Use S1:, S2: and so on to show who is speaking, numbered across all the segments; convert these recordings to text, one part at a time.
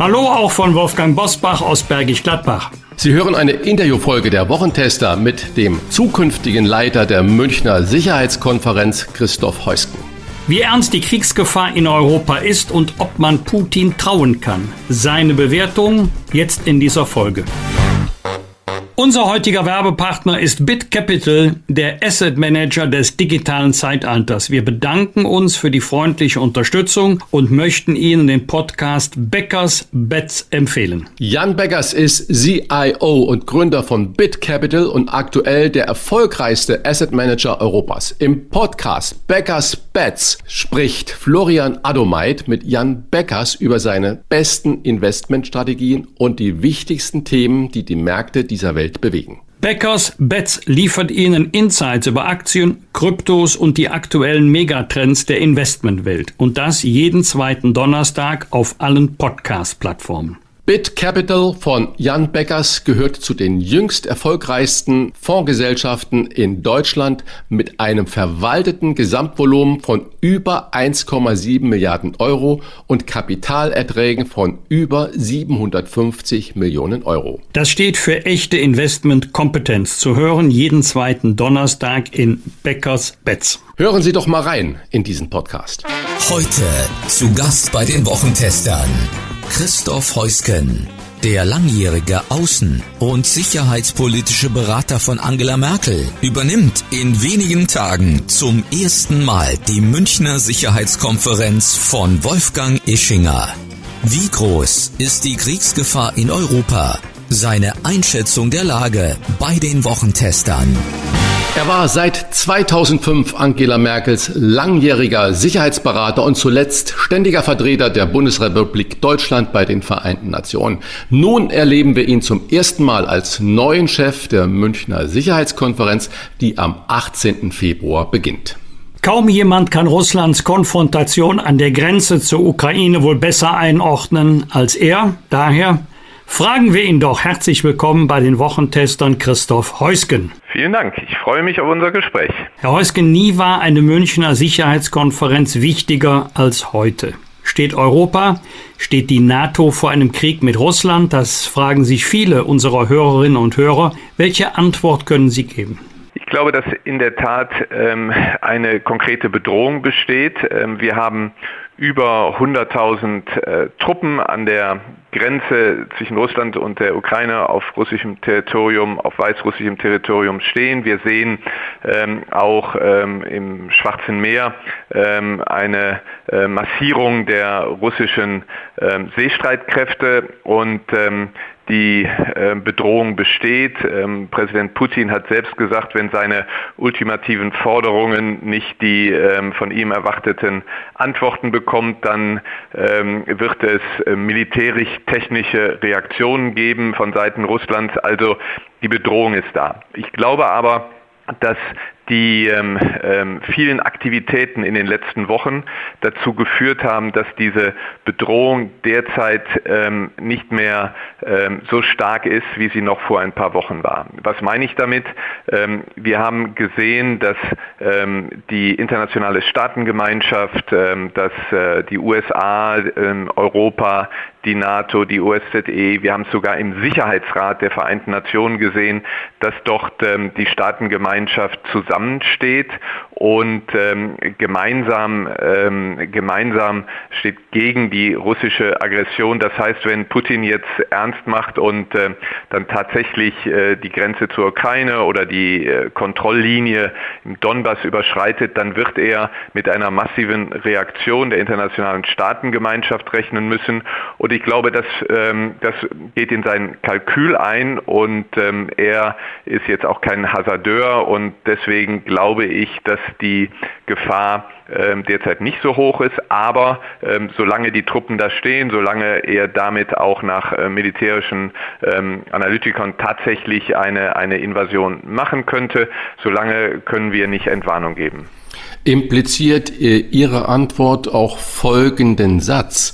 S1: Hallo auch von Wolfgang Bosbach aus Bergisch Gladbach.
S2: Sie hören eine Interviewfolge der Wochentester mit dem zukünftigen Leiter der Münchner Sicherheitskonferenz, Christoph Heusken.
S1: Wie ernst die Kriegsgefahr in Europa ist und ob man Putin trauen kann. Seine Bewertung jetzt in dieser Folge. Unser heutiger Werbepartner ist BitCapital, der Asset Manager des digitalen Zeitalters. Wir bedanken uns für die freundliche Unterstützung und möchten Ihnen den Podcast Beckers Bets empfehlen.
S2: Jan Beckers ist CIO und Gründer von BitCapital und aktuell der erfolgreichste Asset Manager Europas. Im Podcast Beckers Bets spricht Florian Adomeit mit Jan Beckers über seine besten Investmentstrategien und die wichtigsten Themen, die die Märkte dieser Welt Welt bewegen.
S1: Beckers Bets liefert Ihnen Insights über Aktien, Kryptos und die aktuellen Megatrends der Investmentwelt. Und das jeden zweiten Donnerstag auf allen Podcast-Plattformen.
S2: Bit Capital von Jan Beckers gehört zu den jüngst erfolgreichsten Fondsgesellschaften in Deutschland mit einem verwalteten Gesamtvolumen von über 1,7 Milliarden Euro und Kapitalerträgen von über 750 Millionen Euro.
S1: Das steht für echte Investmentkompetenz. Zu hören jeden zweiten Donnerstag in Beckers Bets.
S2: Hören Sie doch mal rein in diesen Podcast.
S3: Heute zu Gast bei den Wochentestern Christoph Heusken, der langjährige Außen- und sicherheitspolitische Berater von Angela Merkel, übernimmt in wenigen Tagen zum ersten Mal die Münchner Sicherheitskonferenz von Wolfgang Ischinger. Wie groß ist die Kriegsgefahr in Europa? Seine Einschätzung der Lage bei den Wochentestern.
S2: Er war seit 2005 Angela Merkels langjähriger Sicherheitsberater und zuletzt ständiger Vertreter der Bundesrepublik Deutschland bei den Vereinten Nationen. Nun erleben wir ihn zum ersten Mal als neuen Chef der Münchner Sicherheitskonferenz, die am 18. Februar beginnt.
S1: Kaum jemand kann Russlands Konfrontation an der Grenze zur Ukraine wohl besser einordnen als er. Daher Fragen wir ihn doch. Herzlich willkommen bei den Wochentestern Christoph Heusgen.
S4: Vielen Dank. Ich freue mich auf unser Gespräch.
S1: Herr Heusgen, nie war eine Münchner Sicherheitskonferenz wichtiger als heute. Steht Europa, steht die NATO vor einem Krieg mit Russland? Das fragen sich viele unserer Hörerinnen und Hörer. Welche Antwort können Sie geben?
S4: Ich glaube, dass in der Tat ähm, eine konkrete Bedrohung besteht. Ähm, wir haben über 100.000 äh, Truppen an der Grenze zwischen Russland und der Ukraine auf russischem Territorium, auf weißrussischem Territorium stehen. Wir sehen ähm, auch ähm, im Schwarzen Meer ähm, eine äh, Massierung der russischen ähm, Seestreitkräfte und ähm, die äh, Bedrohung besteht. Ähm, Präsident Putin hat selbst gesagt, wenn seine ultimativen Forderungen nicht die ähm, von ihm erwarteten Antworten bekommt, dann ähm, wird es äh, militärisch-technische Reaktionen geben von Seiten Russlands. Also die Bedrohung ist da. Ich glaube aber, dass die ähm, ähm, vielen Aktivitäten in den letzten Wochen dazu geführt haben, dass diese Bedrohung derzeit ähm, nicht mehr ähm, so stark ist, wie sie noch vor ein paar Wochen war. Was meine ich damit? Ähm, wir haben gesehen, dass ähm, die internationale Staatengemeinschaft, dass äh, die USA, Europa, die NATO, die OSZE, wir haben es sogar im Sicherheitsrat der Vereinten Nationen gesehen, dass dort die Staatengemeinschaft zusammen zusammensteht und ähm, gemeinsam, ähm, gemeinsam steht gegen die russische Aggression. Das heißt, wenn Putin jetzt ernst macht und äh, dann tatsächlich äh, die Grenze zur Ukraine oder die äh, Kontrolllinie im Donbass überschreitet, dann wird er mit einer massiven Reaktion der internationalen Staatengemeinschaft rechnen müssen. Und ich glaube, das, ähm, das geht in sein Kalkül ein und ähm, er ist jetzt auch kein Hasardeur und deswegen glaube ich, dass die Gefahr ähm, derzeit nicht so hoch ist. Aber ähm, solange die Truppen da stehen, solange er damit auch nach äh, militärischen ähm, Analytikern tatsächlich eine, eine Invasion machen könnte, solange können wir nicht Entwarnung geben
S2: impliziert äh, Ihre Antwort auch folgenden Satz.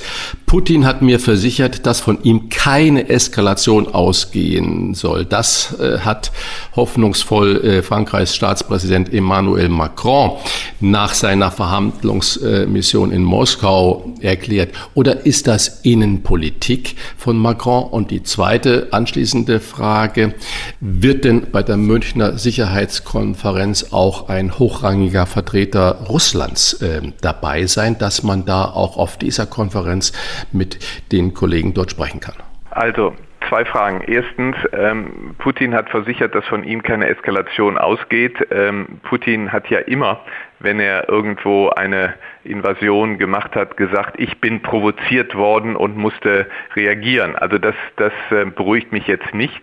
S2: Putin hat mir versichert, dass von ihm keine Eskalation ausgehen soll. Das äh, hat hoffnungsvoll äh, Frankreichs Staatspräsident Emmanuel Macron nach seiner Verhandlungsmission in Moskau erklärt. Oder ist das Innenpolitik von Macron? Und die zweite anschließende Frage, wird denn bei der Münchner Sicherheitskonferenz auch ein hochrangiger Vertreter Russlands äh, dabei sein, dass man da auch auf dieser Konferenz mit den Kollegen dort sprechen kann?
S4: Also zwei Fragen. Erstens, ähm, Putin hat versichert, dass von ihm keine Eskalation ausgeht. Ähm, Putin hat ja immer wenn er irgendwo eine Invasion gemacht hat, gesagt, ich bin provoziert worden und musste reagieren. Also das, das äh, beruhigt mich jetzt nicht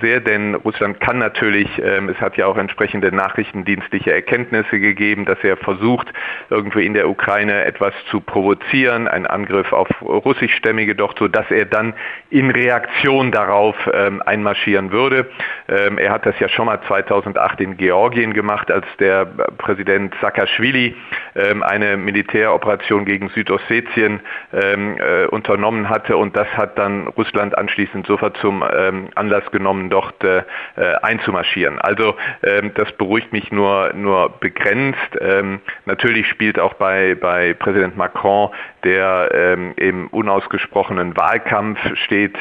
S4: sehr, denn Russland kann natürlich, ähm, es hat ja auch entsprechende nachrichtendienstliche Erkenntnisse gegeben, dass er versucht, irgendwie in der Ukraine etwas zu provozieren, einen Angriff auf russischstämmige dort, so dass er dann in Reaktion darauf ähm, einmarschieren würde. Ähm, er hat das ja schon mal 2008 in Georgien gemacht, als der Präsident Saakashvili eine Militäroperation gegen Südossetien ähm, äh, unternommen hatte und das hat dann Russland anschließend sofort zum ähm, Anlass genommen, dort äh, äh einzumarschieren. Also ähm, das beruhigt mich nur, nur begrenzt. Ähm, natürlich spielt auch bei, bei Präsident Macron, der ähm, im unausgesprochenen Wahlkampf steht,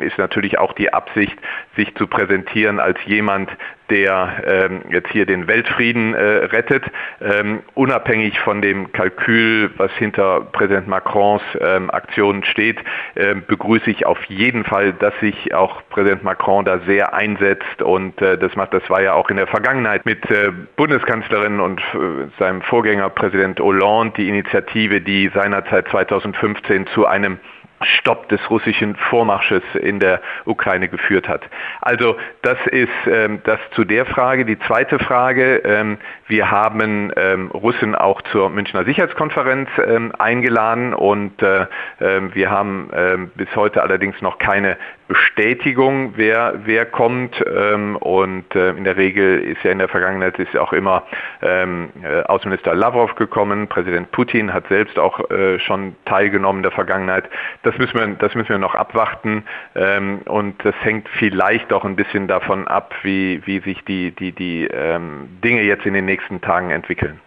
S4: ist natürlich auch die Absicht, sich zu präsentieren als jemand, der ähm, jetzt hier den Weltfrieden äh, rettet, ähm, unabhängig von dem Kalkül, was hinter Präsident Macrons ähm, Aktionen steht, äh, begrüße ich auf jeden Fall, dass sich auch Präsident Macron da sehr einsetzt und äh, das macht, das war ja auch in der Vergangenheit mit äh, Bundeskanzlerin und äh, seinem Vorgänger Präsident Hollande die Initiative, die seinerzeit 2015 zu einem Stopp des russischen Vormarsches in der Ukraine geführt hat. Also das ist ähm, das zu der Frage. Die zweite Frage, ähm, wir haben ähm, Russen auch zur Münchner Sicherheitskonferenz ähm, eingeladen und äh, äh, wir haben äh, bis heute allerdings noch keine Bestätigung, wer, wer kommt. Ähm, und äh, in der Regel ist ja in der Vergangenheit ist ja auch immer ähm, äh, Außenminister Lavrov gekommen. Präsident Putin hat selbst auch äh, schon teilgenommen in der Vergangenheit. Das müssen wir, das müssen wir noch abwarten. Ähm, und das hängt vielleicht auch ein bisschen davon ab, wie, wie sich die, die, die ähm, Dinge jetzt in den nächsten Tagen entwickeln.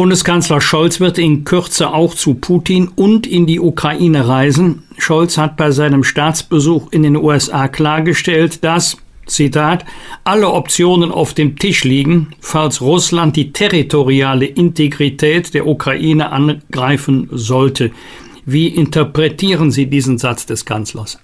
S1: Bundeskanzler Scholz wird in Kürze auch zu Putin und in die Ukraine reisen. Scholz hat bei seinem Staatsbesuch in den USA klargestellt, dass, Zitat, alle Optionen auf dem Tisch liegen, falls Russland die territoriale Integrität der Ukraine angreifen sollte. Wie interpretieren Sie diesen Satz des Kanzlers?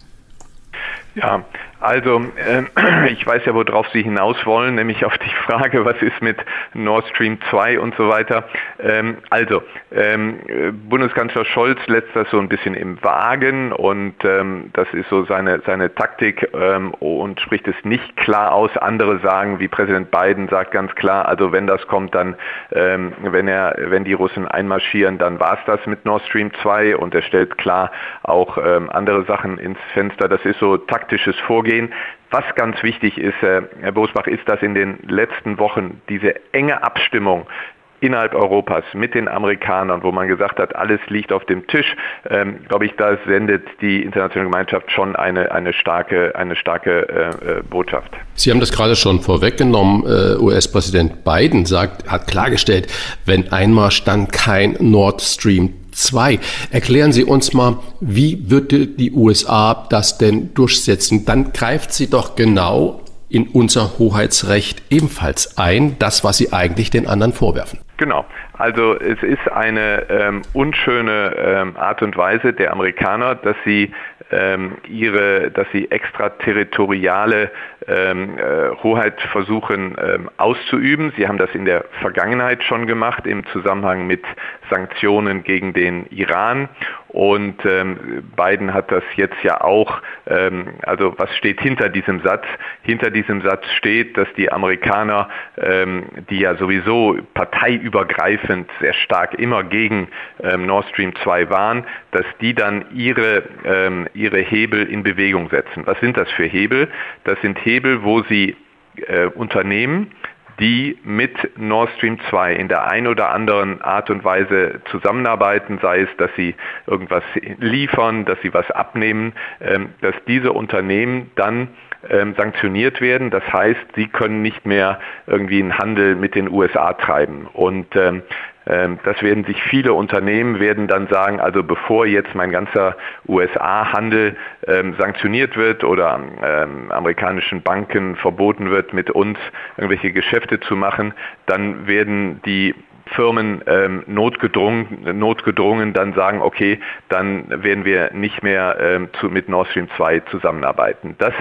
S4: Ja, also äh, ich weiß ja, worauf Sie hinaus wollen, nämlich auf die Frage, was ist mit Nord Stream 2 und so weiter. Ähm, also ähm, Bundeskanzler Scholz lässt das so ein bisschen im Wagen und ähm, das ist so seine, seine Taktik ähm, und spricht es nicht klar aus. Andere sagen, wie Präsident Biden sagt ganz klar, also wenn das kommt, dann ähm, wenn er, wenn die Russen einmarschieren, dann war es das mit Nord Stream 2 und er stellt klar auch ähm, andere Sachen ins Fenster. Das ist so taktisches Vorgehen gehen. Was ganz wichtig ist, äh, Herr Bosbach, ist, dass in den letzten Wochen diese enge Abstimmung innerhalb Europas mit den Amerikanern, wo man gesagt hat, alles liegt auf dem Tisch, ähm, glaube ich, da sendet die internationale Gemeinschaft schon eine, eine starke, eine starke äh, äh Botschaft.
S2: Sie haben das gerade schon vorweggenommen. Äh, US-Präsident Biden sagt, hat klargestellt, wenn Einmarsch, dann kein Nord Stream 2. Erklären Sie uns mal, wie würde die USA das denn durchsetzen? Dann greift sie doch genau in unser Hoheitsrecht ebenfalls ein, das, was sie eigentlich den anderen vorwerfen.
S4: Genau. Also es ist eine ähm, unschöne ähm, Art und Weise der Amerikaner, dass sie ähm, ihre, dass sie extraterritoriale ähm, äh, Hoheit versuchen ähm, auszuüben. Sie haben das in der Vergangenheit schon gemacht im Zusammenhang mit Sanktionen gegen den Iran und ähm, Biden hat das jetzt ja auch, ähm, also was steht hinter diesem Satz? Hinter diesem Satz steht, dass die Amerikaner, ähm, die ja sowieso parteiübergreifend sehr stark immer gegen ähm, Nord Stream 2 waren, dass die dann ihre, ähm, ihre Hebel in Bewegung setzen. Was sind das für Hebel? Das sind Hebel, wo sie äh, Unternehmen, die mit Nord Stream 2 in der einen oder anderen Art und Weise zusammenarbeiten, sei es, dass sie irgendwas liefern, dass sie was abnehmen, ähm, dass diese Unternehmen dann ähm, sanktioniert werden. Das heißt, sie können nicht mehr irgendwie einen Handel mit den USA treiben. Und ähm, das werden sich viele Unternehmen werden dann sagen, also bevor jetzt mein ganzer USA-Handel ähm, sanktioniert wird oder ähm, amerikanischen Banken verboten wird, mit uns irgendwelche Geschäfte zu machen, dann werden die Firmen ähm, notgedrungen, notgedrungen dann sagen, okay, dann werden wir nicht mehr ähm, zu, mit Nord Stream 2 zusammenarbeiten. Das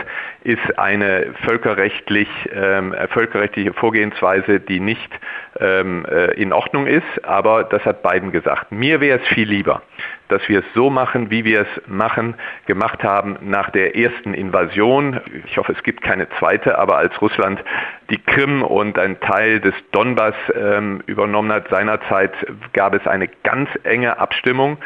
S4: ist eine völkerrechtlich, ähm, völkerrechtliche Vorgehensweise, die nicht ähm, äh, in Ordnung ist, aber das hat Biden gesagt. Mir wäre es viel lieber, dass wir es so machen, wie wir es machen, gemacht haben nach der ersten Invasion. Ich hoffe, es gibt keine zweite, aber als Russland die Krim und ein Teil des Donbass ähm, übernommen hat seinerzeit, gab es eine ganz enge Abstimmung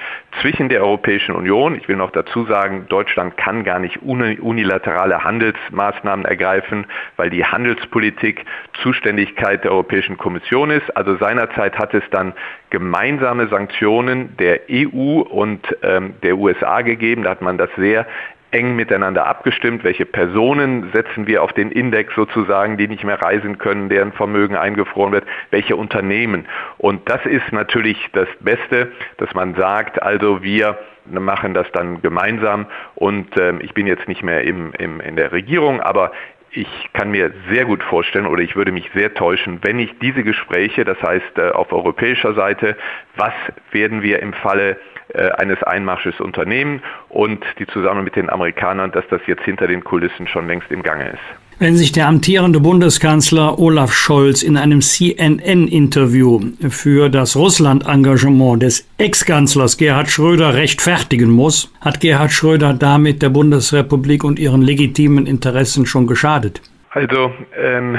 S4: zwischen der Europäischen Union. Ich will noch dazu sagen, Deutschland kann gar nicht unilaterale Handelsmaßnahmen ergreifen, weil die Handelspolitik Zuständigkeit der Europäischen Kommission ist. Also seinerzeit hat es dann gemeinsame Sanktionen der EU und ähm, der USA gegeben. Da hat man das sehr eng miteinander abgestimmt, welche Personen setzen wir auf den Index sozusagen, die nicht mehr reisen können, deren Vermögen eingefroren wird, welche Unternehmen. Und das ist natürlich das Beste, dass man sagt, also wir machen das dann gemeinsam und ähm, ich bin jetzt nicht mehr im, im, in der Regierung, aber ich kann mir sehr gut vorstellen oder ich würde mich sehr täuschen, wenn ich diese Gespräche, das heißt äh, auf europäischer Seite, was werden wir im Falle äh, eines Einmarsches unternehmen und die zusammen mit den Amerikanern, dass das jetzt hinter den Kulissen schon längst im Gange ist.
S1: Wenn sich der amtierende Bundeskanzler Olaf Scholz in einem CNN-Interview für das Russland-Engagement des Ex-Kanzlers Gerhard Schröder rechtfertigen muss, hat Gerhard Schröder damit der Bundesrepublik und ihren legitimen Interessen schon geschadet?
S4: Also ähm,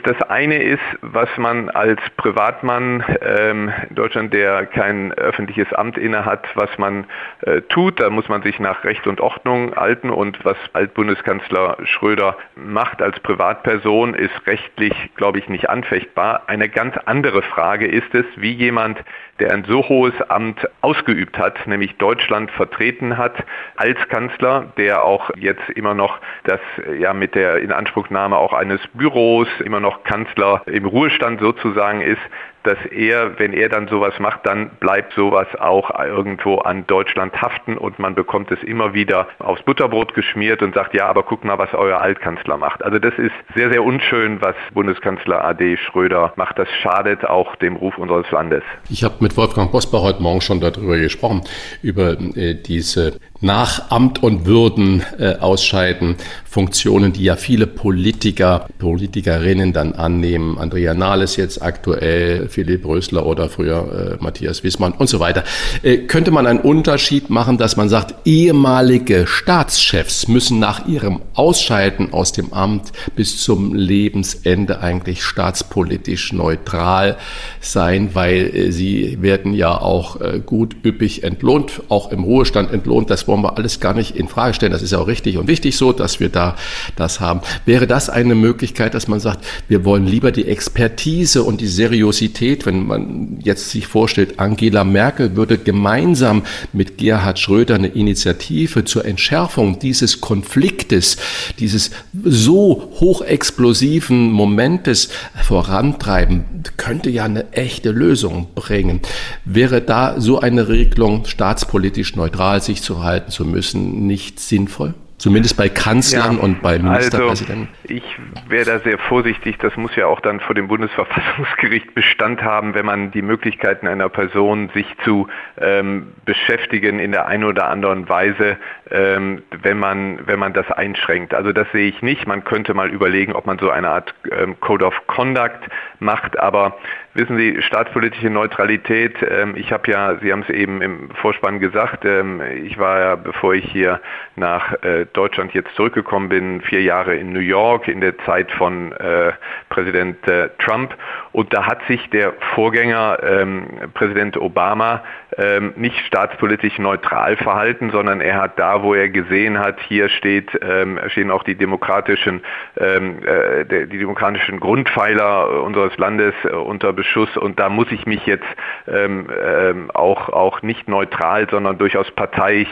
S4: das eine ist, was man als Privatmann ähm, in Deutschland, der kein öffentliches Amt innehat, was man äh, tut. Da muss man sich nach Recht und Ordnung halten. Und was Altbundeskanzler Schröder macht als Privatperson, ist rechtlich, glaube ich, nicht anfechtbar. Eine ganz andere Frage ist es, wie jemand, der ein so hohes Amt ausgeübt hat, nämlich Deutschland vertreten hat als Kanzler, der auch jetzt immer noch das ja mit der Inanspruchnahme auch eines Büros immer noch Kanzler im Ruhestand sozusagen ist, dass er, wenn er dann sowas macht, dann bleibt sowas auch irgendwo an Deutschland haften und man bekommt es immer wieder aufs Butterbrot geschmiert und sagt, ja, aber guck mal, was euer Altkanzler macht. Also das ist sehr, sehr unschön, was Bundeskanzler AD Schröder macht. Das schadet auch dem Ruf unseres Landes.
S2: Ich habe mit Wolfgang Bosbach heute Morgen schon darüber gesprochen, über äh, diese nach Amt und Würden äh, ausscheiden, Funktionen, die ja viele Politiker, Politikerinnen dann annehmen. Andrea Nahles jetzt aktuell, Philipp Rösler oder früher äh, Matthias Wissmann und so weiter. Äh, könnte man einen Unterschied machen, dass man sagt, ehemalige Staatschefs müssen nach ihrem Ausscheiden aus dem Amt bis zum Lebensende eigentlich staatspolitisch neutral sein, weil äh, sie werden ja auch äh, gut üppig entlohnt, auch im Ruhestand entlohnt. Das wollen wir alles gar nicht in Frage stellen. Das ist ja auch richtig und wichtig so, dass wir da das haben. Wäre das eine Möglichkeit, dass man sagt, wir wollen lieber die Expertise und die Seriosität, wenn man jetzt sich vorstellt, Angela Merkel würde gemeinsam mit Gerhard Schröder eine Initiative zur Entschärfung dieses Konfliktes, dieses so hochexplosiven Momentes vorantreiben, könnte ja eine echte Lösung bringen. Wäre da so eine Regelung staatspolitisch neutral sich zu halten zu müssen nicht sinnvoll? Zumindest bei Kanzlern ja, und bei Ministerpräsidenten.
S4: Also ich wäre da sehr vorsichtig. Das muss ja auch dann vor dem Bundesverfassungsgericht Bestand haben, wenn man die Möglichkeiten einer Person, sich zu ähm, beschäftigen in der einen oder anderen Weise, ähm, wenn man wenn man das einschränkt. Also das sehe ich nicht. Man könnte mal überlegen, ob man so eine Art ähm, Code of Conduct macht, aber Wissen Sie, staatspolitische Neutralität, ähm, ich habe ja, Sie haben es eben im Vorspann gesagt, ähm, ich war ja, bevor ich hier nach äh, Deutschland jetzt zurückgekommen bin, vier Jahre in New York in der Zeit von äh, Präsident äh, Trump und da hat sich der Vorgänger ähm, Präsident Obama ähm, nicht staatspolitisch neutral verhalten, sondern er hat da, wo er gesehen hat, hier steht, ähm, stehen auch die demokratischen, ähm, äh, die demokratischen Grundpfeiler unseres Landes äh, unter Beschuss und da muss ich mich jetzt ähm, ähm, auch, auch nicht neutral, sondern durchaus parteiisch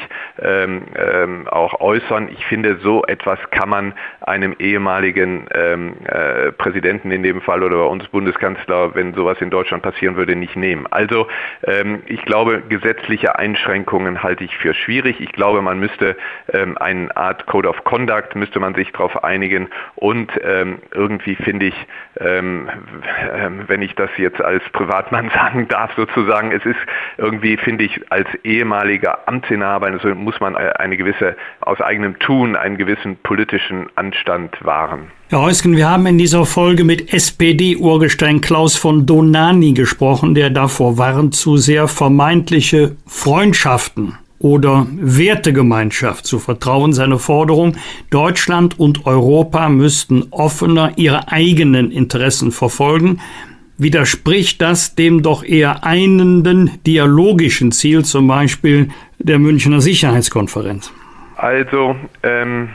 S4: auch äußern. Ich finde, so etwas kann man einem ehemaligen ähm, äh, Präsidenten in dem Fall oder bei uns Bundeskanzler, wenn sowas in Deutschland passieren würde, nicht nehmen. Also ähm, ich glaube, gesetzliche Einschränkungen halte ich für schwierig. Ich glaube, man müsste ähm, eine Art Code of Conduct, müsste man sich darauf einigen und ähm, irgendwie finde ich, ähm, wenn ich das jetzt als Privatmann sagen darf, sozusagen. Es ist irgendwie, finde ich, als ehemaliger Amtsinhaber also muss man eine gewisse, aus eigenem Tun, einen gewissen politischen Anstand wahren.
S1: Herr Heusken, wir haben in dieser Folge mit SPD-Urgestein Klaus von Donani gesprochen, der davor warnt, zu sehr vermeintliche Freundschaften oder Wertegemeinschaft zu vertrauen. Seine Forderung, Deutschland und Europa müssten offener ihre eigenen Interessen verfolgen widerspricht das dem doch eher einenden dialogischen Ziel, zum Beispiel der Münchner Sicherheitskonferenz?
S4: Also, ähm,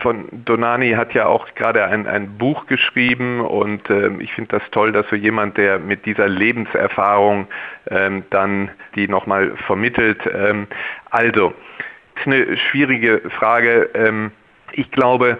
S4: von Donani hat ja auch gerade ein, ein Buch geschrieben und ähm, ich finde das toll, dass so jemand, der mit dieser Lebenserfahrung ähm, dann die nochmal vermittelt. Ähm, also, ist eine schwierige Frage. Ähm, ich glaube,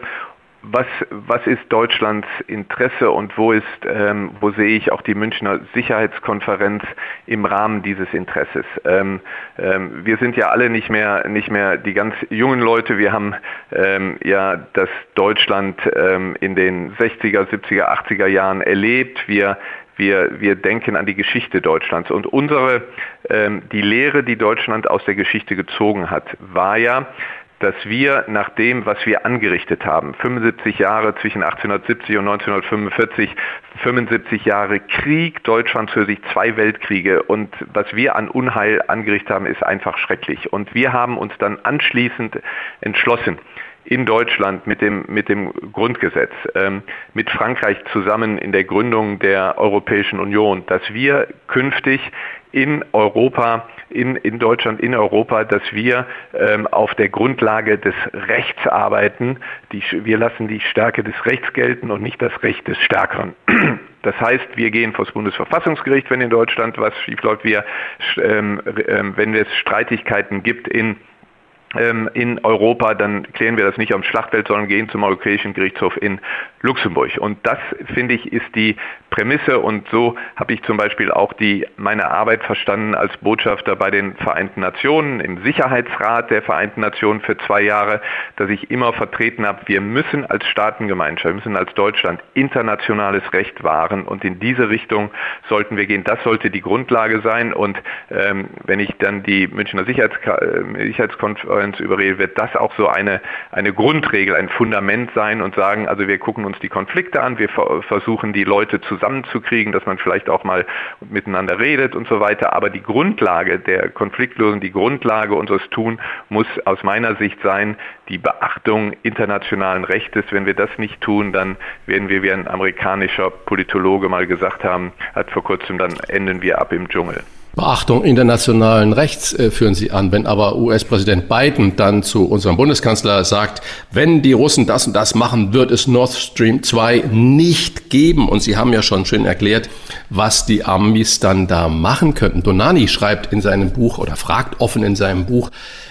S4: was, was ist Deutschlands Interesse und wo ist, ähm, wo sehe ich auch die Münchner Sicherheitskonferenz im Rahmen dieses Interesses? Ähm, ähm, wir sind ja alle nicht mehr, nicht mehr die ganz jungen Leute. Wir haben ähm, ja das Deutschland ähm, in den 60er, 70er, 80er Jahren erlebt. Wir wir, wir denken an die Geschichte Deutschlands. Und unsere, ähm, die Lehre, die Deutschland aus der Geschichte gezogen hat, war ja, dass wir nach dem, was wir angerichtet haben, 75 Jahre zwischen 1870 und 1945, 75 Jahre Krieg, sich zwei Weltkriege und was wir an Unheil angerichtet haben, ist einfach schrecklich. Und wir haben uns dann anschließend entschlossen, in Deutschland mit dem, mit dem Grundgesetz, ähm, mit Frankreich zusammen in der Gründung der Europäischen Union, dass wir künftig in Europa, in, in Deutschland, in Europa, dass wir ähm, auf der Grundlage des Rechts arbeiten. Die, wir lassen die Stärke des Rechts gelten und nicht das Recht des Stärkeren. Das heißt, wir gehen vor das Bundesverfassungsgericht, wenn in Deutschland was schiefläuft. Wir, ähm, äh, wenn es Streitigkeiten gibt in in Europa, dann klären wir das nicht am Schlachtfeld, sondern gehen zum Europäischen Gerichtshof in Luxemburg. Und das, finde ich, ist die Prämisse und so habe ich zum Beispiel auch die, meine Arbeit verstanden als Botschafter bei den Vereinten Nationen, im Sicherheitsrat der Vereinten Nationen für zwei Jahre, dass ich immer vertreten habe, wir müssen als Staatengemeinschaft, wir müssen als Deutschland internationales Recht wahren und in diese Richtung sollten wir gehen. Das sollte die Grundlage sein und ähm, wenn ich dann die Münchner Sicherheits äh, Sicherheitskonferenz überrede, wird das auch so eine, eine Grundregel, ein Fundament sein und sagen, also wir gucken uns die Konflikte an, wir versuchen die Leute zusammenzukriegen, dass man vielleicht auch mal miteinander redet und so weiter. Aber die Grundlage der Konfliktlösung, die Grundlage unseres Tun muss aus meiner Sicht sein, die Beachtung internationalen Rechtes. Wenn wir das nicht tun, dann werden wir, wie ein amerikanischer Politologe mal gesagt haben, hat vor kurzem, dann enden wir ab im Dschungel.
S2: Beachtung internationalen Rechts äh, führen Sie an. Wenn aber US-Präsident Biden dann zu unserem Bundeskanzler sagt, wenn die Russen das und das machen, wird es Nord Stream 2 nicht geben. Und Sie haben ja schon schön erklärt, was die Amis dann da machen könnten. Donani schreibt in seinem Buch oder fragt offen in seinem Buch,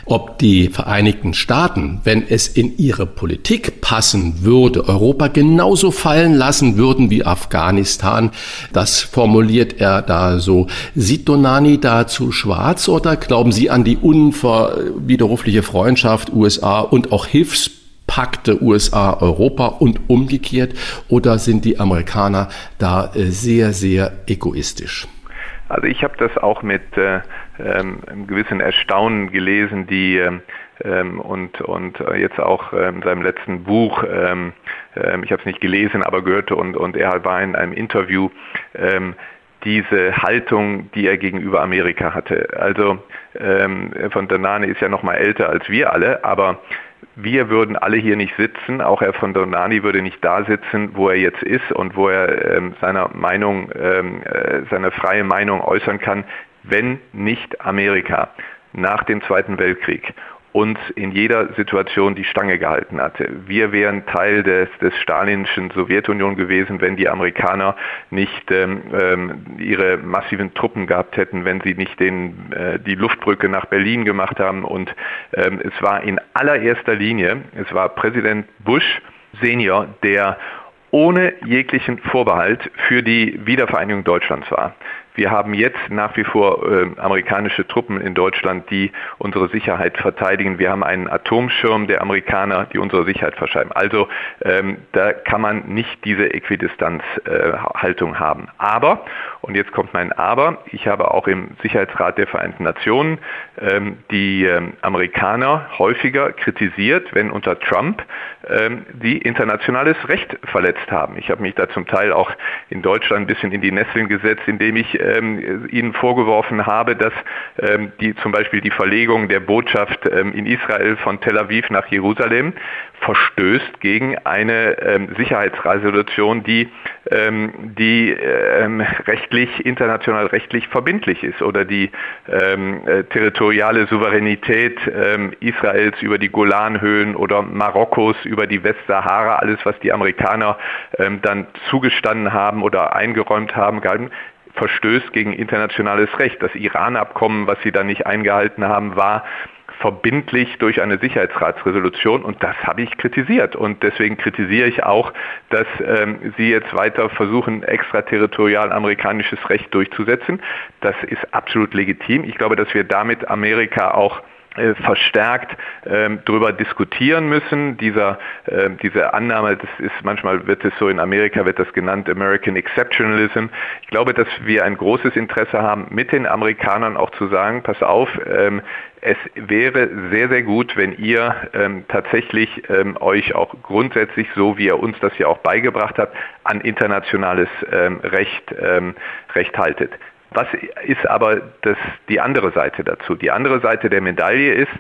S2: ob die Vereinigten Staaten, wenn es in ihre Politik passen würde, Europa genauso fallen lassen würden wie Afghanistan. Das formuliert er da so. Sieht Donani dazu schwarz oder glauben Sie an die unwiderrufliche Freundschaft USA und auch Hilfspakte USA-Europa und umgekehrt? Oder sind die Amerikaner da äh, sehr, sehr egoistisch?
S4: Also ich habe das auch mit äh, ähm, einem gewissen Erstaunen gelesen, die ähm, ähm und, und jetzt auch ähm, seinem letzten Buch, ähm, ähm, ich habe es nicht gelesen, aber gehört und, und er war in einem Interview, diese Haltung, die er gegenüber Amerika hatte. Also ähm, von Danane ist ja noch mal älter als wir alle, aber wir würden alle hier nicht sitzen, auch Herr von Donani würde nicht da sitzen, wo er jetzt ist und wo er ähm, seiner Meinung, ähm, äh, seine freie Meinung äußern kann, wenn nicht Amerika nach dem Zweiten Weltkrieg uns in jeder Situation die Stange gehalten hatte. Wir wären Teil des, des stalinischen Sowjetunion gewesen, wenn die Amerikaner nicht ähm, ähm, ihre massiven Truppen gehabt hätten, wenn sie nicht den, äh, die Luftbrücke nach Berlin gemacht haben. Und ähm, es war in allererster Linie, es war Präsident Bush Senior, der ohne jeglichen Vorbehalt für die Wiedervereinigung Deutschlands war. Wir haben jetzt nach wie vor äh, amerikanische Truppen in Deutschland, die unsere Sicherheit verteidigen. Wir haben einen Atomschirm der Amerikaner, die unsere Sicherheit verschreiben. Also ähm, da kann man nicht diese Äquidistanzhaltung äh, haben. Aber, und jetzt kommt mein Aber, ich habe auch im Sicherheitsrat der Vereinten Nationen ähm, die ähm, Amerikaner häufiger kritisiert, wenn unter Trump ähm, die internationales Recht verletzt haben. Ich habe mich da zum Teil auch in Deutschland ein bisschen in die Nesseln gesetzt, indem ich ähm, ihnen vorgeworfen habe, dass ähm, die, zum Beispiel die Verlegung der Botschaft ähm, in Israel von Tel Aviv nach Jerusalem verstößt gegen eine ähm, Sicherheitsresolution, die, ähm, die ähm, rechtlich, international rechtlich verbindlich ist oder die äh, territoriale Souveränität Israels über die Golanhöhen oder Marokkos über die Westsahara, alles was die Amerikaner dann zugestanden haben oder eingeräumt haben, verstößt gegen internationales Recht. Das Iran-Abkommen, was sie da nicht eingehalten haben, war verbindlich durch eine Sicherheitsratsresolution und das habe ich kritisiert und deswegen kritisiere ich auch, dass ähm, Sie jetzt weiter versuchen, extraterritorial amerikanisches Recht durchzusetzen. Das ist absolut legitim. Ich glaube, dass wir damit Amerika auch verstärkt ähm, darüber diskutieren müssen. Dieser, äh, diese Annahme, das ist manchmal wird es so in Amerika wird das genannt American Exceptionalism. Ich glaube, dass wir ein großes Interesse haben, mit den Amerikanern auch zu sagen, pass auf, ähm, es wäre sehr, sehr gut, wenn ihr ähm, tatsächlich ähm, euch auch grundsätzlich, so wie ihr uns das ja auch beigebracht habt, an internationales ähm, Recht, ähm, Recht haltet. Was ist aber das, die andere Seite dazu? Die andere Seite der Medaille ist,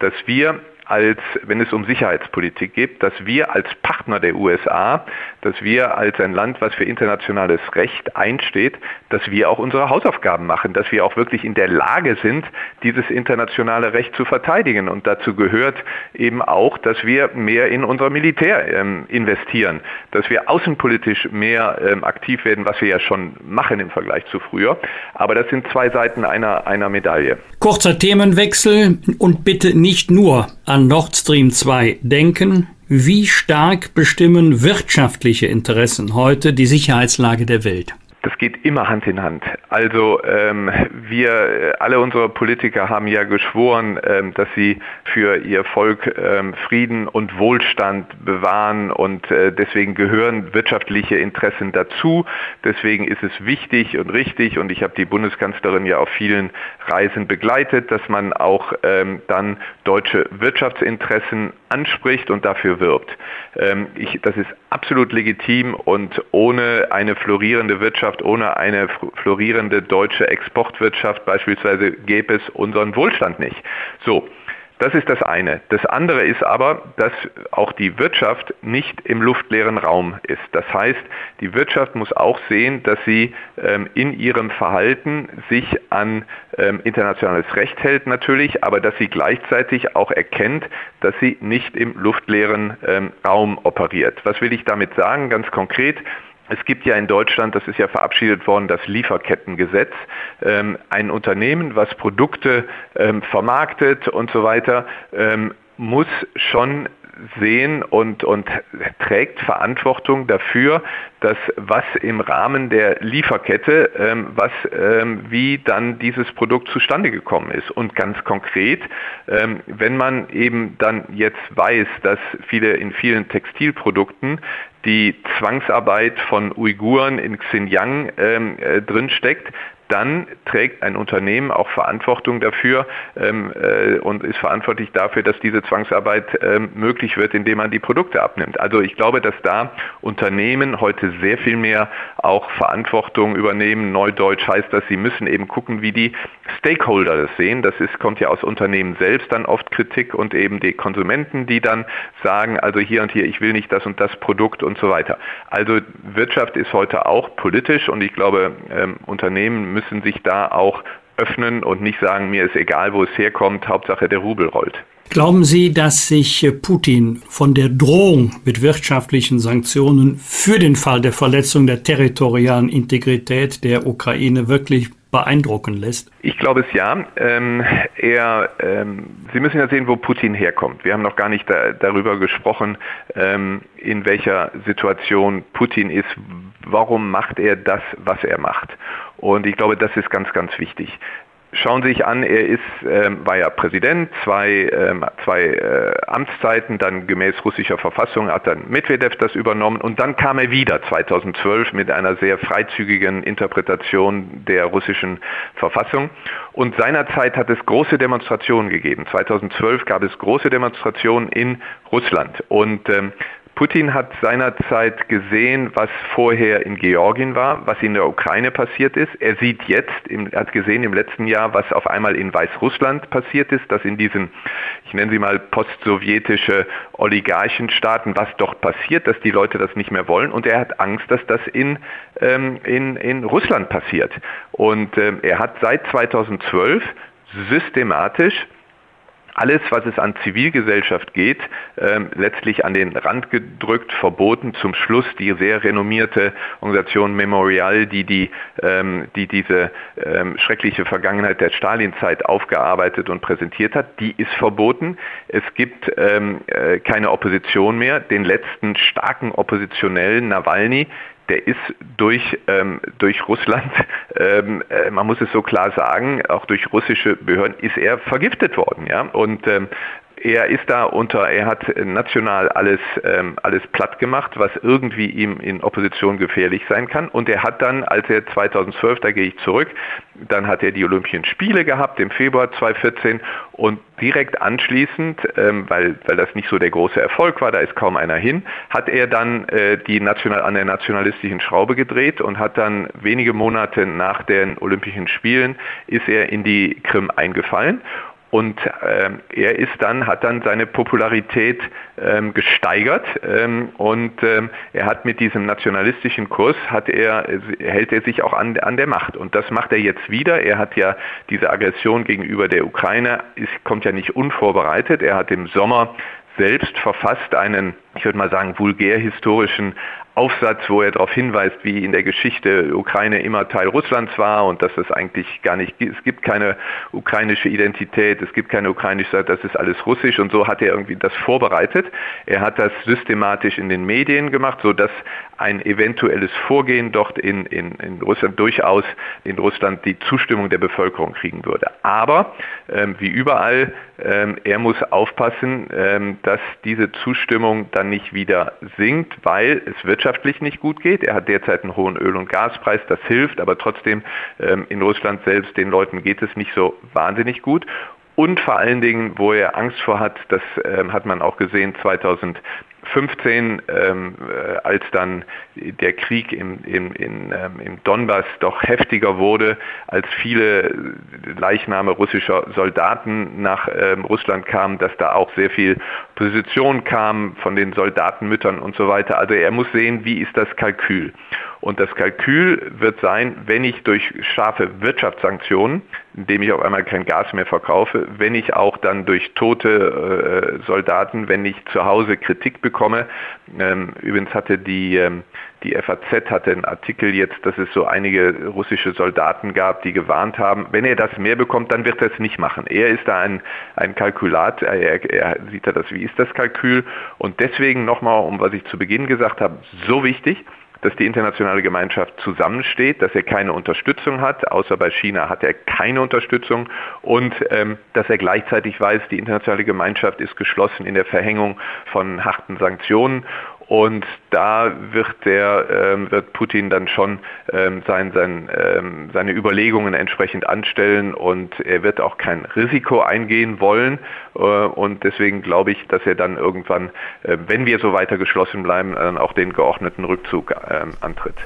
S4: dass wir als, wenn es um Sicherheitspolitik geht, dass wir als Partner der USA, dass wir als ein Land, was für internationales Recht einsteht, dass wir auch unsere Hausaufgaben machen, dass wir auch wirklich in der Lage sind, dieses internationale Recht zu verteidigen. Und dazu gehört eben auch, dass wir mehr in unser Militär ähm, investieren, dass wir außenpolitisch mehr ähm, aktiv werden, was wir ja schon machen im Vergleich zu früher. Aber das sind zwei Seiten einer, einer Medaille.
S1: Kurzer Themenwechsel und bitte nicht nur an Nord Stream 2 denken. Wie stark bestimmen wirtschaftliche Interessen heute die Sicherheitslage der Welt?
S4: Das geht immer Hand in Hand. Also ähm, wir, alle unsere Politiker haben ja geschworen, ähm, dass sie für ihr Volk ähm, Frieden und Wohlstand bewahren und äh, deswegen gehören wirtschaftliche Interessen dazu. Deswegen ist es wichtig und richtig und ich habe die Bundeskanzlerin ja auf vielen Reisen begleitet, dass man auch ähm, dann deutsche Wirtschaftsinteressen anspricht und dafür wirbt. Ähm, ich, das ist absolut legitim und ohne eine florierende Wirtschaft ohne eine florierende deutsche Exportwirtschaft beispielsweise gäbe es unseren Wohlstand nicht. So. Das ist das eine. Das andere ist aber, dass auch die Wirtschaft nicht im luftleeren Raum ist. Das heißt, die Wirtschaft muss auch sehen, dass sie ähm, in ihrem Verhalten sich an ähm, internationales Recht hält natürlich, aber dass sie gleichzeitig auch erkennt, dass sie nicht im luftleeren ähm, Raum operiert. Was will ich damit sagen? Ganz konkret, es gibt ja in Deutschland, das ist ja verabschiedet worden, das Lieferkettengesetz. Ähm, ein Unternehmen, was Produkte ähm, vermarktet und so weiter, ähm, muss schon sehen und, und trägt Verantwortung dafür, dass was im Rahmen der Lieferkette, ähm, was, ähm, wie dann dieses Produkt zustande gekommen ist. Und ganz konkret, ähm, wenn man eben dann jetzt weiß, dass viele in vielen Textilprodukten die Zwangsarbeit von Uiguren in Xinjiang ähm, äh, drinsteckt, dann trägt ein Unternehmen auch Verantwortung dafür ähm, äh, und ist verantwortlich dafür, dass diese Zwangsarbeit ähm, möglich wird, indem man die Produkte abnimmt. Also ich glaube, dass da Unternehmen heute sehr viel mehr auch Verantwortung übernehmen. Neudeutsch heißt das, sie müssen eben gucken, wie die Stakeholder das sehen. Das ist, kommt ja aus Unternehmen selbst dann oft Kritik und eben die Konsumenten, die dann sagen, also hier und hier, ich will nicht das und das Produkt und so weiter. Also Wirtschaft ist heute auch politisch und ich glaube, ähm, Unternehmen müssen sich da auch öffnen und nicht sagen, mir ist egal, wo es herkommt, Hauptsache der Rubel rollt.
S1: Glauben Sie, dass sich äh, Putin von der Drohung mit wirtschaftlichen Sanktionen für den Fall der Verletzung der territorialen Integrität der Ukraine wirklich beeindrucken lässt?
S4: Ich glaube es ja. Ähm, er, ähm, Sie müssen ja sehen, wo Putin herkommt. Wir haben noch gar nicht da, darüber gesprochen, ähm, in welcher Situation Putin ist. Warum macht er das, was er macht? Und ich glaube, das ist ganz, ganz wichtig. Schauen Sie sich an, er ist, ähm, war ja Präsident, zwei, ähm, zwei äh, Amtszeiten, dann gemäß russischer Verfassung hat dann Medvedev das übernommen und dann kam er wieder 2012 mit einer sehr freizügigen Interpretation der russischen Verfassung. Und seinerzeit hat es große Demonstrationen gegeben. 2012 gab es große Demonstrationen in Russland und ähm, Putin hat seinerzeit gesehen, was vorher in Georgien war, was in der Ukraine passiert ist. Er sieht jetzt, er hat gesehen im letzten Jahr, was auf einmal in Weißrussland passiert ist, dass in diesen, ich nenne sie mal postsowjetische Oligarchenstaaten, was dort passiert, dass die Leute das nicht mehr wollen. Und er hat Angst, dass das in, ähm, in, in Russland passiert. Und ähm, er hat seit 2012 systematisch alles, was es an Zivilgesellschaft geht, ähm, letztlich an den Rand gedrückt, verboten. Zum Schluss die sehr renommierte Organisation Memorial, die, die, ähm, die diese ähm, schreckliche Vergangenheit der Stalinzeit aufgearbeitet und präsentiert hat, die ist verboten. Es gibt äh, keine Opposition mehr. Den letzten starken Oppositionellen, Nawalny, der ist durch, ähm, durch Russland, ähm, äh, man muss es so klar sagen, auch durch russische Behörden ist er vergiftet worden. Ja? Und ähm, er ist da unter, er hat national alles, ähm, alles platt gemacht, was irgendwie ihm in Opposition gefährlich sein kann. Und er hat dann, als er 2012, da gehe ich zurück, dann hat er die Olympischen Spiele gehabt im Februar 2014 und direkt anschließend, ähm, weil, weil das nicht so der große Erfolg war, da ist kaum einer hin, hat er dann äh, die national, an der nationalistischen Schraube gedreht und hat dann wenige Monate nach den Olympischen Spielen ist er in die Krim eingefallen und ähm, er ist dann, hat dann seine Popularität ähm, gesteigert ähm, und ähm, er hat mit diesem nationalistischen Kurs, hat er, hält er sich auch an, an der Macht. Und das macht er jetzt wieder. Er hat ja diese Aggression gegenüber der Ukraine, ist, kommt ja nicht unvorbereitet. Er hat im Sommer selbst verfasst einen, ich würde mal sagen, vulgär-historischen Aufsatz, wo er darauf hinweist, wie in der Geschichte Ukraine immer Teil Russlands war und dass es eigentlich gar nicht. Es gibt keine ukrainische Identität, es gibt keine ukrainische, das ist alles russisch und so hat er irgendwie das vorbereitet. Er hat das systematisch in den Medien gemacht, so dass ein eventuelles Vorgehen dort in, in, in Russland durchaus in Russland die Zustimmung der Bevölkerung kriegen würde. Aber ähm, wie überall, er muss aufpassen, ähm, dass diese Zustimmung dann nicht wieder sinkt, weil es wirtschaftlich nicht gut geht. Er hat derzeit einen hohen Öl- und Gaspreis, das hilft, aber trotzdem ähm, in Russland selbst den Leuten geht es nicht so wahnsinnig gut und vor allen Dingen, wo er Angst vor hat, das ähm, hat man auch gesehen 2000 15, ähm, äh, als dann der Krieg im, im, in, ähm, im Donbass doch heftiger wurde, als viele Leichname russischer Soldaten nach ähm, Russland kamen, dass da auch sehr viel Position kam von den Soldatenmüttern und so weiter. Also er muss sehen, wie ist das Kalkül. Und das Kalkül wird sein, wenn ich durch scharfe Wirtschaftssanktionen, indem ich auf einmal kein Gas mehr verkaufe, wenn ich auch dann durch tote äh, Soldaten, wenn ich zu Hause Kritik bekomme. Ähm, übrigens hatte die ähm, die FAZ hatte einen Artikel jetzt, dass es so einige russische Soldaten gab, die gewarnt haben, wenn er das mehr bekommt, dann wird er es nicht machen. Er ist da ein, ein Kalkulat, er, er sieht da das, wie ist das Kalkül und deswegen nochmal, um was ich zu Beginn gesagt habe, so wichtig, dass die internationale Gemeinschaft zusammensteht, dass er keine Unterstützung hat, außer bei China hat er keine Unterstützung und ähm, dass er gleichzeitig weiß, die internationale Gemeinschaft ist geschlossen in der Verhängung von harten Sanktionen und da wird der, ähm, wird Putin dann schon ähm, sein, sein, ähm, seine Überlegungen entsprechend anstellen und er wird auch kein Risiko eingehen wollen. Äh, und deswegen glaube ich, dass er dann irgendwann, äh, wenn wir so weiter geschlossen bleiben, dann auch den geordneten Rückzug äh, antritt.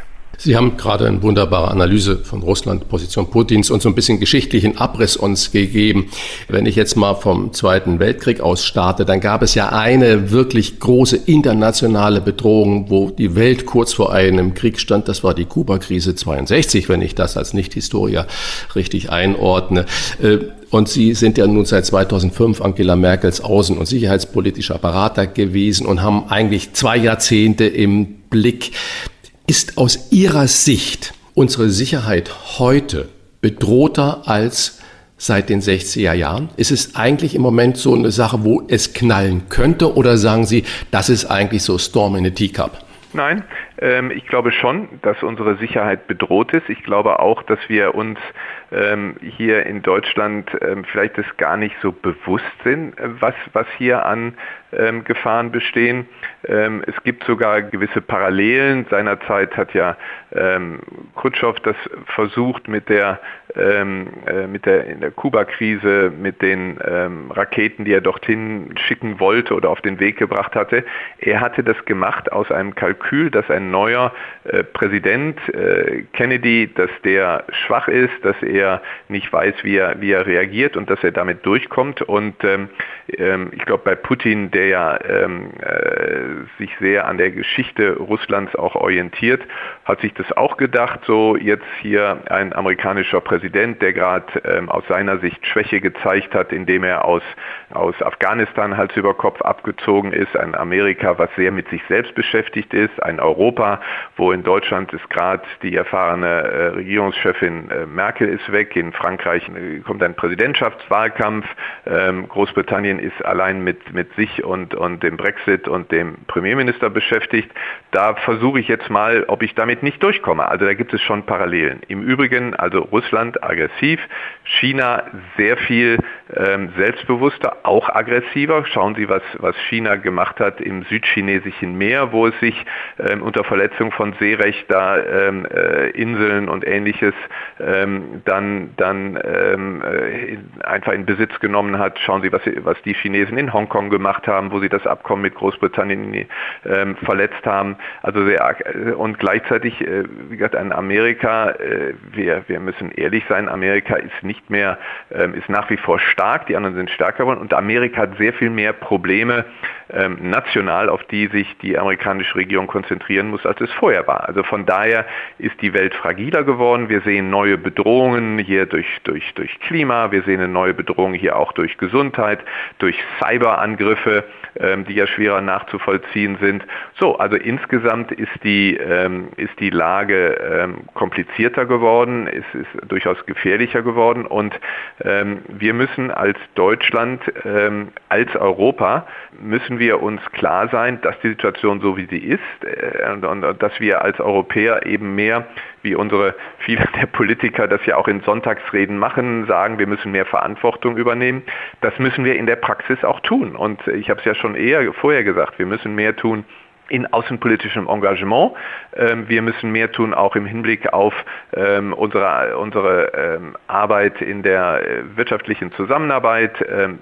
S2: Sie haben gerade eine wunderbare Analyse von Russland, Position Putins und so ein bisschen geschichtlichen Abriss uns gegeben. Wenn ich jetzt mal vom Zweiten Weltkrieg aus starte, dann gab es ja eine wirklich große internationale Bedrohung, wo die Welt kurz vor einem Krieg stand. Das war die Kuba-Krise 62, wenn ich das als Nicht-Historiker richtig einordne. Äh, und Sie sind ja nun seit 2005 Angela Merkels außen- und sicherheitspolitischer Berater gewesen und haben eigentlich zwei Jahrzehnte im Blick. Ist aus Ihrer Sicht unsere Sicherheit heute bedrohter als seit den 60er Jahren? Ist es eigentlich im Moment so eine Sache, wo es knallen könnte oder sagen Sie, das ist eigentlich so Storm in a Teacup?
S4: Nein, ähm, ich glaube schon, dass unsere Sicherheit bedroht ist. Ich glaube auch, dass wir uns ähm, hier in Deutschland ähm, vielleicht das gar nicht so bewusst sind, äh, was, was hier an ähm, Gefahren bestehen. Ähm, es gibt sogar gewisse Parallelen. Seinerzeit hat ja ähm, Khrushchev das versucht mit der, äh, mit der, in der Kuba-Krise, mit den Raketen, die er dorthin schicken wollte oder auf den Weg gebracht hatte. Er hatte das gemacht aus einem Kalkül, dass ein neuer äh, Präsident äh, Kennedy, dass der schwach ist, dass er nicht weiß, wie er, wie er reagiert und dass er damit durchkommt. Und ähm, ähm, ich glaube, bei Putin, der ja ähm, äh, sich sehr an der Geschichte Russlands auch orientiert, hat sich das auch gedacht, so jetzt hier ein amerikanischer Präsident, der gerade ähm, aus seiner Sicht Schwäche gezeigt hat, indem er aus, aus Afghanistan Hals über Kopf abgezogen ist, ein Amerika, was sehr mit sich selbst beschäftigt ist, ein Europa, wo in Deutschland ist gerade die erfahrene äh, Regierungschefin äh, Merkel ist weg, in Frankreich äh, kommt ein Präsidentschaftswahlkampf, ähm, Großbritannien ist allein mit, mit sich und, und dem Brexit und dem Premierminister beschäftigt. Da versuche ich jetzt mal, ob ich damit nicht durchkomme. Also da gibt es schon Parallelen. Im Übrigen, also Russland aggressiv, China sehr viel selbstbewusster, auch aggressiver. Schauen Sie, was, was China gemacht hat im südchinesischen Meer, wo es sich ähm, unter Verletzung von Seerecht da ähm, äh, Inseln und ähnliches ähm, dann, dann ähm, äh, einfach in Besitz genommen hat. Schauen Sie, was, was die Chinesen in Hongkong gemacht haben, wo sie das Abkommen mit Großbritannien ähm, verletzt haben. Also sehr, äh, und gleichzeitig, äh, wie gesagt, in Amerika, äh, wir, wir müssen ehrlich sein, Amerika ist nicht mehr, ähm, ist nach wie vor stark, die anderen sind stärker geworden und Amerika hat sehr viel mehr Probleme ähm, national, auf die sich die amerikanische Regierung konzentrieren muss, als es vorher war. Also von daher ist die Welt fragiler geworden. Wir sehen neue Bedrohungen hier durch, durch, durch Klima, wir sehen eine neue Bedrohung hier auch durch Gesundheit, durch Cyberangriffe, ähm, die ja schwerer nachzuvollziehen sind. So, also insgesamt ist die, ähm, ist die Lage ähm, komplizierter geworden, es ist durchaus gefährlicher geworden und ähm, wir müssen als Deutschland, ähm, als Europa, müssen wir uns klar sein, dass die Situation so wie sie ist äh, und, und dass wir als Europäer eben mehr wie unsere viele der Politiker das ja auch in Sonntagsreden machen, sagen, wir müssen mehr Verantwortung übernehmen. Das müssen wir in der Praxis auch tun. Und ich habe es ja schon eher vorher gesagt, wir müssen mehr tun in außenpolitischem Engagement. Ähm, wir müssen mehr tun, auch im Hinblick auf ähm, unsere, unsere ähm, Arbeit in der äh, wirtschaftlichen Zusammenarbeit.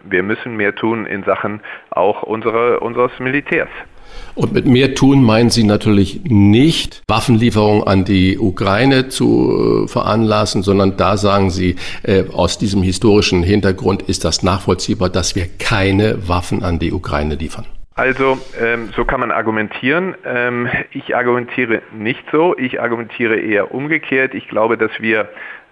S4: Wir müssen mehr tun in Sachen auch unsere, unseres Militärs.
S2: Und mit mehr tun meinen Sie natürlich nicht Waffenlieferungen an die Ukraine zu äh, veranlassen, sondern da sagen Sie, äh, aus diesem historischen Hintergrund ist das nachvollziehbar, dass wir keine Waffen an die Ukraine liefern.
S4: Also ähm, so kann man argumentieren. Ähm, ich argumentiere nicht so. Ich argumentiere eher umgekehrt. Ich glaube, dass wir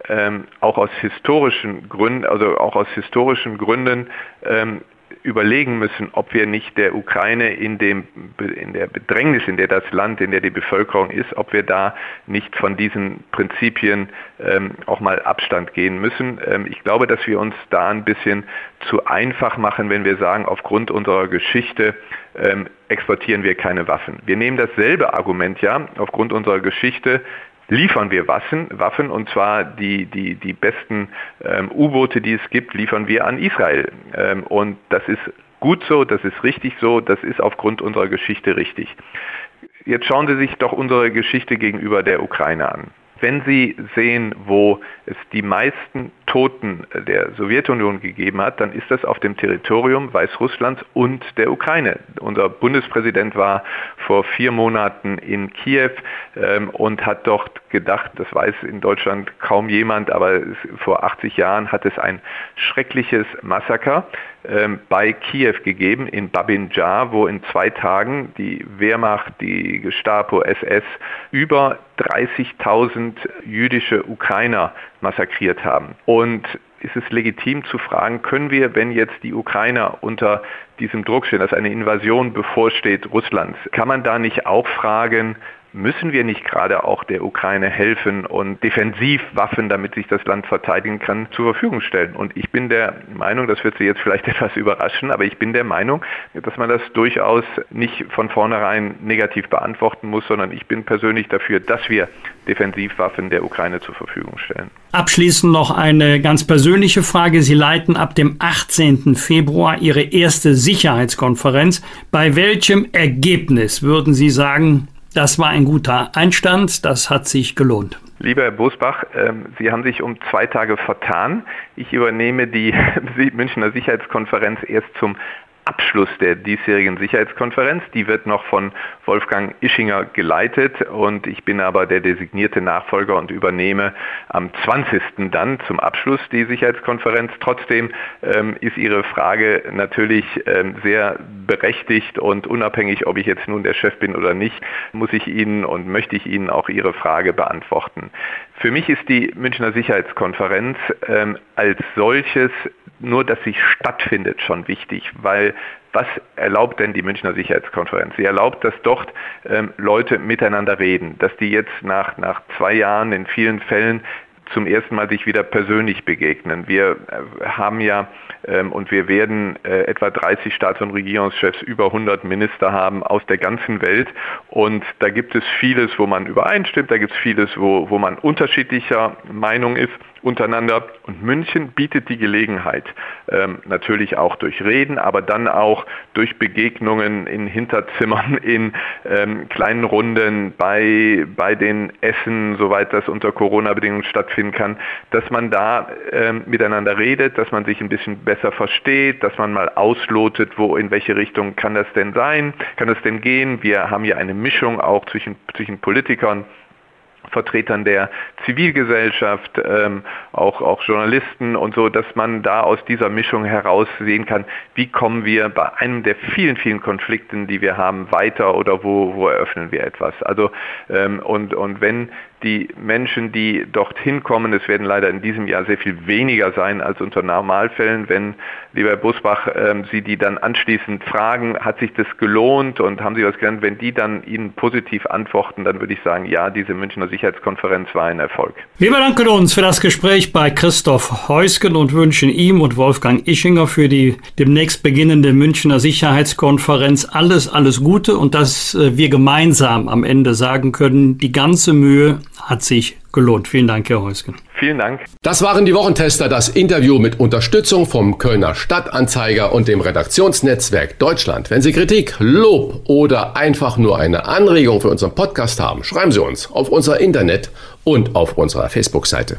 S4: ähm, auch aus historischen Gründen, also auch aus historischen Gründen ähm, überlegen müssen, ob wir nicht der Ukraine in, dem, in der Bedrängnis, in der das Land, in der die Bevölkerung ist, ob wir da nicht von diesen Prinzipien ähm, auch mal Abstand gehen müssen. Ähm, ich glaube, dass wir uns da ein bisschen zu einfach machen, wenn wir sagen, aufgrund unserer Geschichte ähm, exportieren wir keine Waffen. Wir nehmen dasselbe Argument ja, aufgrund unserer Geschichte liefern wir Waffen, Waffen und zwar die, die, die besten ähm, U-Boote, die es gibt, liefern wir an Israel. Ähm, und das ist gut so, das ist richtig so, das ist aufgrund unserer Geschichte richtig. Jetzt schauen Sie sich doch unsere Geschichte gegenüber der Ukraine an. Wenn Sie sehen, wo es die meisten Toten der Sowjetunion gegeben hat, dann ist das auf dem Territorium Weißrusslands und der Ukraine. Unser Bundespräsident war vor vier Monaten in Kiew ähm, und hat dort gedacht, das weiß in Deutschland kaum jemand, aber vor 80 Jahren hat es ein schreckliches Massaker ähm, bei Kiew gegeben, in Babinjar, wo in zwei Tagen die Wehrmacht, die Gestapo, SS über 30.000 jüdische Ukrainer massakriert haben. Und ist es legitim zu fragen, können wir, wenn jetzt die Ukrainer unter diesem Druck stehen, dass eine Invasion bevorsteht Russlands, kann man da nicht auch fragen, müssen wir nicht gerade auch der Ukraine helfen und Defensivwaffen, damit sich das Land verteidigen kann, zur Verfügung stellen? Und ich bin der Meinung, das wird Sie jetzt vielleicht etwas überraschen, aber ich bin der Meinung, dass man das durchaus nicht von vornherein negativ beantworten muss, sondern ich bin persönlich dafür, dass wir Defensivwaffen der Ukraine zur Verfügung stellen.
S1: Abschließend noch eine ganz persönliche Frage. Sie leiten ab dem 18. Februar Ihre erste Sicherheitskonferenz. Bei welchem Ergebnis würden Sie sagen, das war ein guter Einstand, das hat sich gelohnt.
S4: Lieber Herr Bosbach, ähm, Sie haben sich um zwei Tage vertan. Ich übernehme die Münchner Sicherheitskonferenz erst zum Abschluss der diesjährigen Sicherheitskonferenz. Die wird noch von Wolfgang Ischinger geleitet und ich bin aber der designierte Nachfolger und übernehme am 20. dann zum Abschluss die Sicherheitskonferenz. Trotzdem ähm, ist Ihre Frage natürlich ähm, sehr berechtigt und unabhängig, ob ich jetzt nun der Chef bin oder nicht, muss ich Ihnen und möchte ich Ihnen auch Ihre Frage beantworten. Für mich ist die Münchner Sicherheitskonferenz ähm, als solches nur, dass sie stattfindet, schon wichtig, weil was erlaubt denn die Münchner Sicherheitskonferenz? Sie erlaubt, dass dort ähm, Leute miteinander reden, dass die jetzt nach, nach zwei Jahren in vielen Fällen zum ersten Mal sich wieder persönlich begegnen. Wir äh, haben ja ähm, und wir werden äh, etwa 30 Staats- und Regierungschefs, über 100 Minister haben aus der ganzen Welt und da gibt es vieles, wo man übereinstimmt, da gibt es vieles, wo, wo man unterschiedlicher Meinung ist untereinander. Und München bietet die Gelegenheit, ähm, natürlich auch durch Reden, aber dann auch durch Begegnungen in Hinterzimmern, in ähm, kleinen Runden, bei, bei den Essen, soweit das unter Corona-Bedingungen stattfinden kann, dass man da ähm, miteinander redet, dass man sich ein bisschen besser versteht, dass man mal auslotet, wo in welche Richtung kann das denn sein, kann das denn gehen. Wir haben ja eine Mischung auch zwischen, zwischen Politikern Vertretern der Zivilgesellschaft, ähm, auch, auch Journalisten und so, dass man da aus dieser Mischung heraus sehen kann, wie kommen wir bei einem der vielen, vielen Konflikten, die wir haben, weiter oder wo, wo eröffnen wir etwas. Also ähm, und, und wenn die Menschen, die dorthin kommen, es werden leider in diesem Jahr sehr viel weniger sein als unter Normalfällen, wenn, lieber Herr Busbach, ähm, Sie die dann anschließend fragen, hat sich das gelohnt und haben Sie was gelernt, wenn die dann Ihnen positiv antworten, dann würde ich sagen, ja, diese Münchner Sicherheitskonferenz war ein Erfolg.
S1: Wir bedanken uns für das Gespräch bei Christoph Heusken und wünschen ihm und Wolfgang Ischinger für die demnächst beginnende Münchner Sicherheitskonferenz alles, alles Gute und dass äh, wir gemeinsam am Ende sagen können, die ganze Mühe hat sich gelohnt. Vielen Dank, Herr Heusken.
S4: Vielen Dank.
S2: Das waren die Wochentester, das Interview mit Unterstützung vom Kölner Stadtanzeiger und dem Redaktionsnetzwerk Deutschland. Wenn Sie Kritik, Lob oder einfach nur eine Anregung für unseren Podcast haben, schreiben Sie uns auf unser Internet und auf unserer Facebook-Seite.